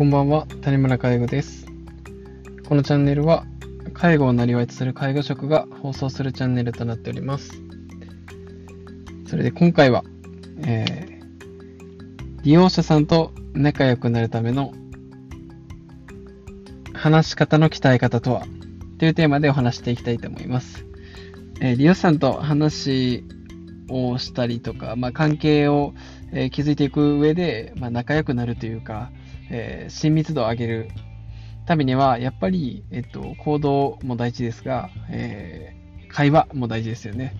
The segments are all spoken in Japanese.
こんばんは、谷村介護です。このチャンネルは、介護をなりわいとする介護職が放送するチャンネルとなっております。それで今回は、えー利用者さんと仲良くなるための話し方の鍛え方とはというテーマでお話していきたいと思います。えー利用者さんと話をしたりとか、まあ、関係を、えー築いていく上で、まあ、仲良くなるというか、えー親密度を上げるためには、やっぱり、えっと、行動も大事ですが、えー会話も大事ですよね。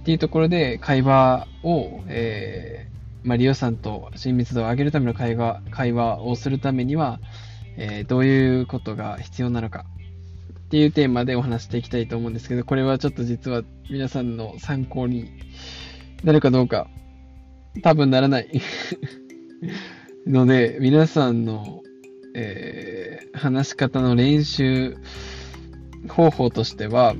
っていうところで、会話を、えーまあ、利用者さんと親密度を上げるための会話会話をするためには、えーどういうことが必要なのかっていうテーマでお話していきたいと思うんですけど、これはちょっと実は皆さんの参考になるかどうか、多分ならないので、皆さんの、えー話し方の練習方法としては、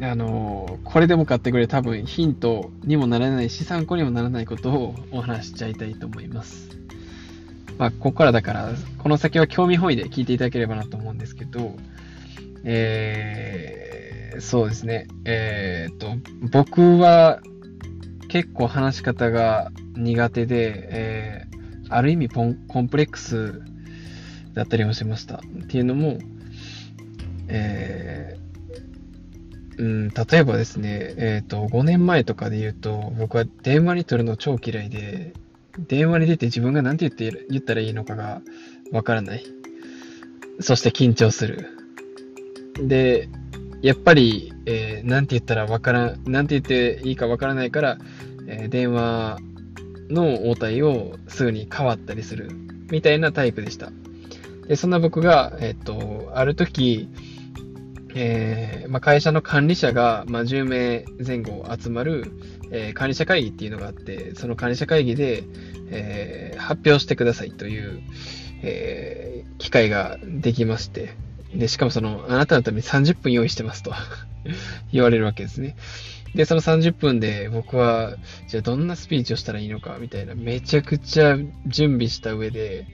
あのこれでも買ってくれ多分ヒントにもならないし参考にもならないことをお話ししちゃいたいと思います。まあ、ここからだから、この先は興味本位で聞いていただければなと思うんですけど、えーそうですね。えーっと、僕は結構話し方が苦手で、えーある意味ポンコンプレックスだったりもしました。っていうのも、えーうん、例えばですね、えっ、と、5年前とかで言うと、僕は電話に取るの超嫌いで、電話に出て自分が何て言って言ったらいいのかがわからない。そして緊張する。で、やっぱり、えー、なんて言ったらわからん、なんて言っていいかわからないから、えー電話の応対をすぐに変わったりする、みたいなタイプでした。で、そんな僕が、えっ、と、ある時、えーまあ、会社の管理者が、まあ、10名前後集まる、えー管理者会議っていうのがあって、その管理者会議で、えー発表してくださいという、え機会ができまして、で、しかもその、あなたのために30分用意してますと 言われるわけですね。で、その30分で僕は、じゃあどんなスピーチをしたらいいのかみたいな、めちゃくちゃ準備した上で、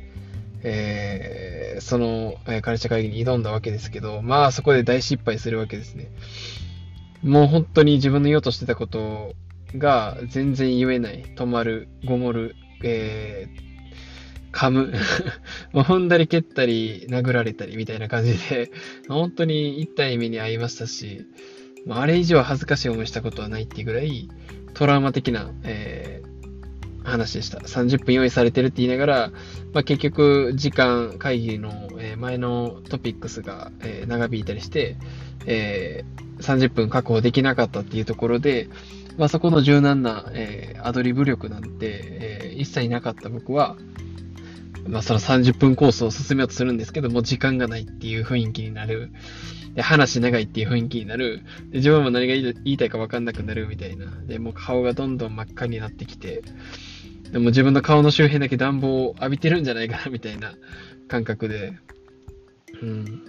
えーその、えー、会社会議に挑んだわけですけど、まあそこで大失敗するわけですね。もう本当に自分の言おうとしてたことが全然言えない。止まる、ごもる、えー、噛む。もう踏んだり蹴ったり殴られたりみたいな感じで、本当に痛い目に遭いましたし、まああれ以上恥ずかしい思いしたことはないっていうぐらいトラウマ的な、えー話でした。30分用意されてるって言いながら、まあ、結局、時間、会議の前のトピックスが長引いたりして、えー30分確保できなかったっていうところで、まあ、そこの柔軟な、えーアドリブ力なんて、えー一切なかった僕は、まあ、その30分コースを進めようとするんですけども、時間がないっていう雰囲気になる。で話長いっていう雰囲気になる。で自分も何が言いたいか分かんなくなるみたいな。で、もう顔がどんどん真っ赤になってきて、でも自分の顔の周辺だけ暖房を浴びてるんじゃないかなみたいな感覚で、うん。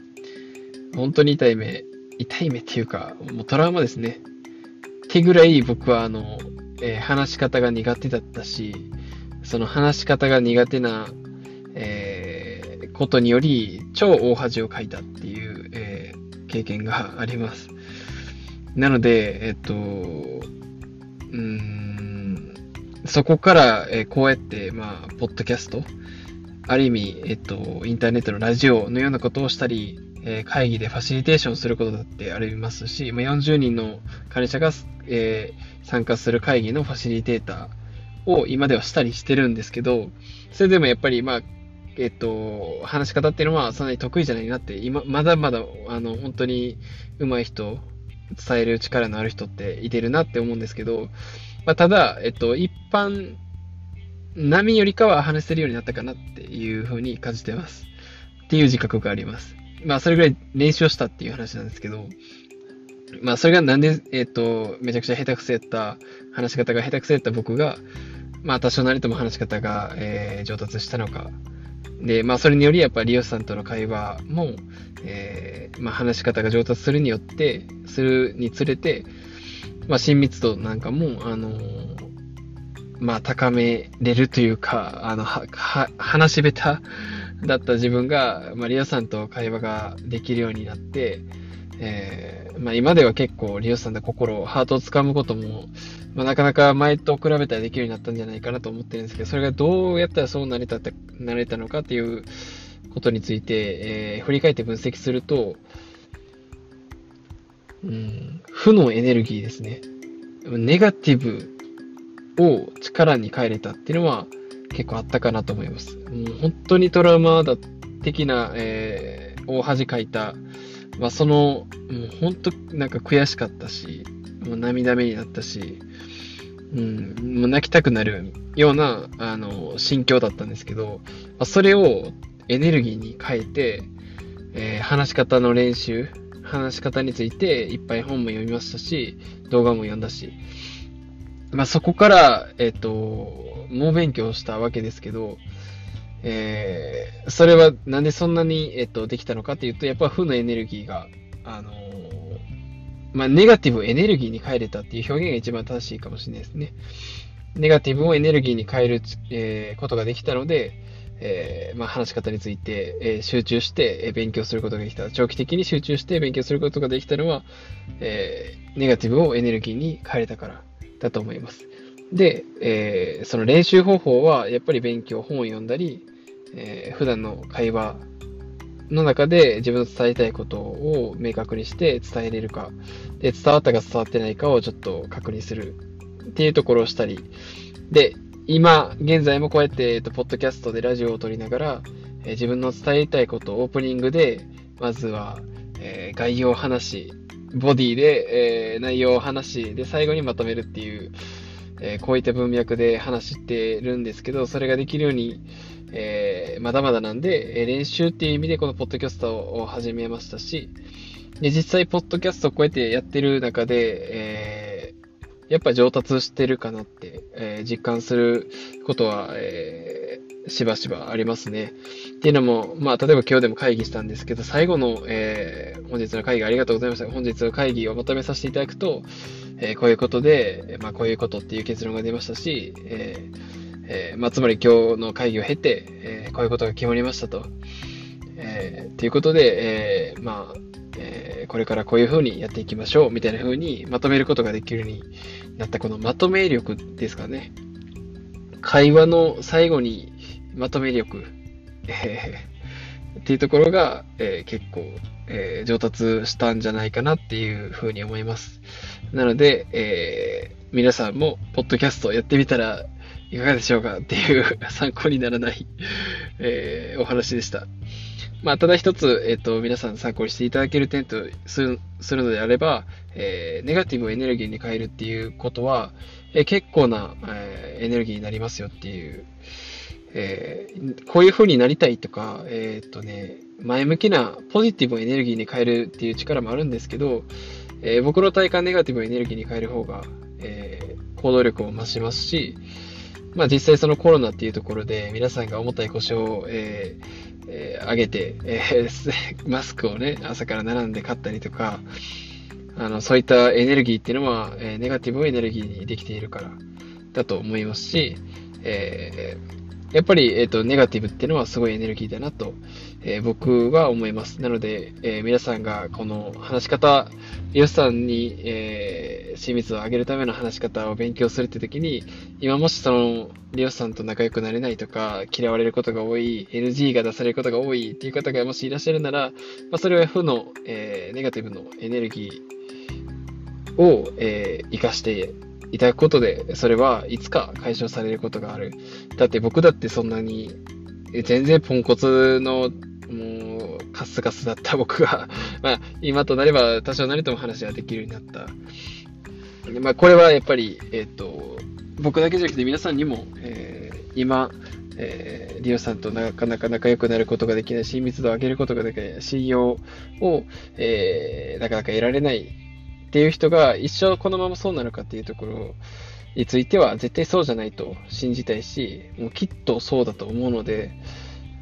本当に痛い目、痛い目っていうか、もうトラウマですね。ってぐらい僕はあの、えー話し方が苦手だったし、その話し方が苦手な、ことにより超大恥をかいたっていう、えー経験があります。なので、えっと、うん、そこから、えーこうやって、まあ、ポッドキャスト、ある意味、えっと、インターネットのラジオのようなことをしたり、え会議でファシリテーションすることだってありますし、ま、40人の管理者が、え参加する会議のファシリテーターを今ではしたりしてるんですけど、それでもやっぱり、まあ、えっと、話し方っていうのはそんなに得意じゃないなって、今、まだまだ、あの、本当に上手い人、伝える力のある人っていてるなって思うんですけど、まあ、ただ、えっと、一般並みよりかは話せるようになったかなっていうふうに感じてます。っていう自覚があります。まあ、それぐらい練習をしたっていう話なんですけど、まあ、それがなんで、えっと、めちゃくちゃ下手くそやった、話し方が下手くそやった僕が、まあ、多少なりとも話し方が、えー上達したのか。で、まあ、それにより、やっぱり利用者さんとの会話も、えーまあ、話し方が上達するによって、するにつれて、まあ、親密度なんかも、あのーまあ、高めれるというか、あの、は、は、話し下手だった自分が、まあ、リオさんと会話ができるようになって、えー、まあ、今では結構リオさんの心、ハートをつかむことも、まあ、なかなか前と比べたらできるようになったんじゃないかなと思ってるんですけど、それがどうやったらそうなれたなれたのかっていうことについて、えー、振り返って分析すると、うん、負のエネルギーですね。ネガティブを力に変えれたっていうのは結構あったかなと思います。もう本当にトラウマだ的な、えー、大恥かいた、まあ、その、もう本当なんか悔しかったし、もう涙目になったし、うん、もう泣きたくなるような、あの、心境だったんですけど、ま、それをエネルギーに変えて、えー、話し方の練習、話し方についていっぱい本も読みましたし、動画も読んだし、まあ、そこから、えっ、ー、と、猛勉強したわけですけど、えー、それはなんでそんなに、えっ、ー、と、できたのかっていうと、やっぱ負のエネルギーが、あのまあ、ネガティブをエネルギーに変えれたっていう表現が一番正しいかもしれないですね。ネガティブをエネルギーに変える、えことができたので、えー、まあ、話し方について、えー、集中して、勉強することができた。長期的に集中して勉強することができたのは、え、ネガティブをエネルギーに変えれたからだと思います。で、えその練習方法は、やっぱり勉強、本を読んだり、え普段の会話の中で自分の伝えたいことを明確にして伝えれるか、で、伝わったか伝わってないかをちょっと確認するっていうところをしたり、で、今、現在もこうやって、えっと、ポッドキャストでラジオを撮りながら、えー、自分の伝えたいことをオープニングで、まずは、えー、概要を話し、ボディで、えー、内容を話し、で、最後にまとめるっていう、えこういった文脈で話してるんですけど、それができるように、えまだまだなんで、え練習っていう意味でこのポッドキャストを始めましたし、で、実際、ポッドキャストをこうやってやってる中で、えやっぱ上達してるかなって、えー、実感することは、え、しばしばありますね。っていうのも、まあ、例えば今日でも会議したんですけど、最後の、え、本日の会議ありがとうございました。本日の会議をまとめさせていただくと、えこういうことで、まあ、こういうことっていう結論が出ましたし、ええまあ、つまり今日の会議を経て、えこういうことが決まりましたと。えー、ということで、えまあ、えこれからこういうふうにやっていきましょうみたいなふうにまとめることができるようになったこのまとめ力ですかね。会話の最後にまとめ力、え、っていうところが、え、結構、え、上達したんじゃないかなっていうふうに思います。なので、え、皆さんもポッドキャストやってみたらいかがでしょうかっていう 参考にならないえー、お話でした。まあ、ただ一つ、えっ、ー、と、皆さん参考にしていただける点とするするのであれば、えー、ネガティブをエネルギーに変えるっていうことは、えー、結構な、えー、エネルギーになりますよっていう、えー、こういう風になりたいとか、え、っとね、前向きなポジティブをエネルギーに変えるっていう力もあるんですけど、え、僕の体感ネガティブをエネルギーに変える方が、え、行動力を増しますし、まあ実際そのコロナっていうところで皆さんが重たい腰を、えーえー、上げて、えー、マスクをね、朝から並んで買ったりとか、あの、そういったエネルギーっていうのは、えー、ネガティブをエネルギーにできているからだと思いますし、え、やっぱり、えっ、ー、と、ネガティブっていうのはすごいエネルギーだなと、えー、僕は思います。なので、えー、皆さんがこの話し方、ヨシさんに、えー、親密を上げるための話し方を勉強するって時に、今もしその、リオさんと仲良くなれないとか、嫌われることが多い、NG が出されることが多いっていう方がもしいらっしゃるなら、まあ、それは負の、えー、ネガティブのエネルギーを、えー、活かしていただくことで、それはいつか解消されることがある。だって僕だってそんなに、全然ポンコツの、カスカスだった僕が まあ、今となれば多少なりとも話ができるようになった。でまあ、これはやっぱり、えっ、ー、と、僕だけじゃなくて皆さんにも、えー、今、えー、リオさんとなかなか仲良くなることができない、親密度を上げることができない、信用を、えー、なかなか得られないっていう人が一生このままそうなのかっていうところについては絶対そうじゃないと信じたいし、もうきっとそうだと思うので、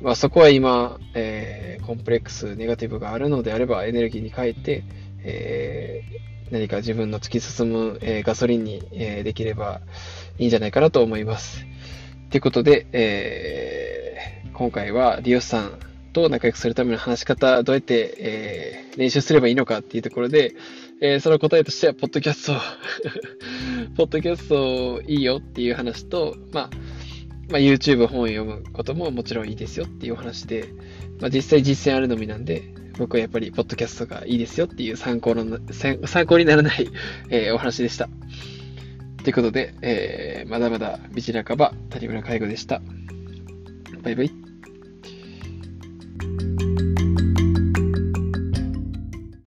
まあ、そこは今、えー、コンプレックス、ネガティブがあるのであれば、エネルギーに変えて、えー、何か自分の突き進む、えー、ガソリンに、えできればいいんじゃないかなと思います。ということで、え、今回はリオさんと仲良くするための話し方、どうやって、え、練習すればいいのかっていうところで、え、その答えとしては、ポッドキャスト ポッドキャストいいよっていう話と、まあ、まあ、YouTube 本を読むことももちろんいいですよっていうお話で、まあ、実際実践あるのみなんで、僕はやっぱり、ポッドキャストがいいですよっていう参考の、参考にならないえ、お話でした。ということで、えー、まだまだ道半ば、谷村介護でした。バイバイ。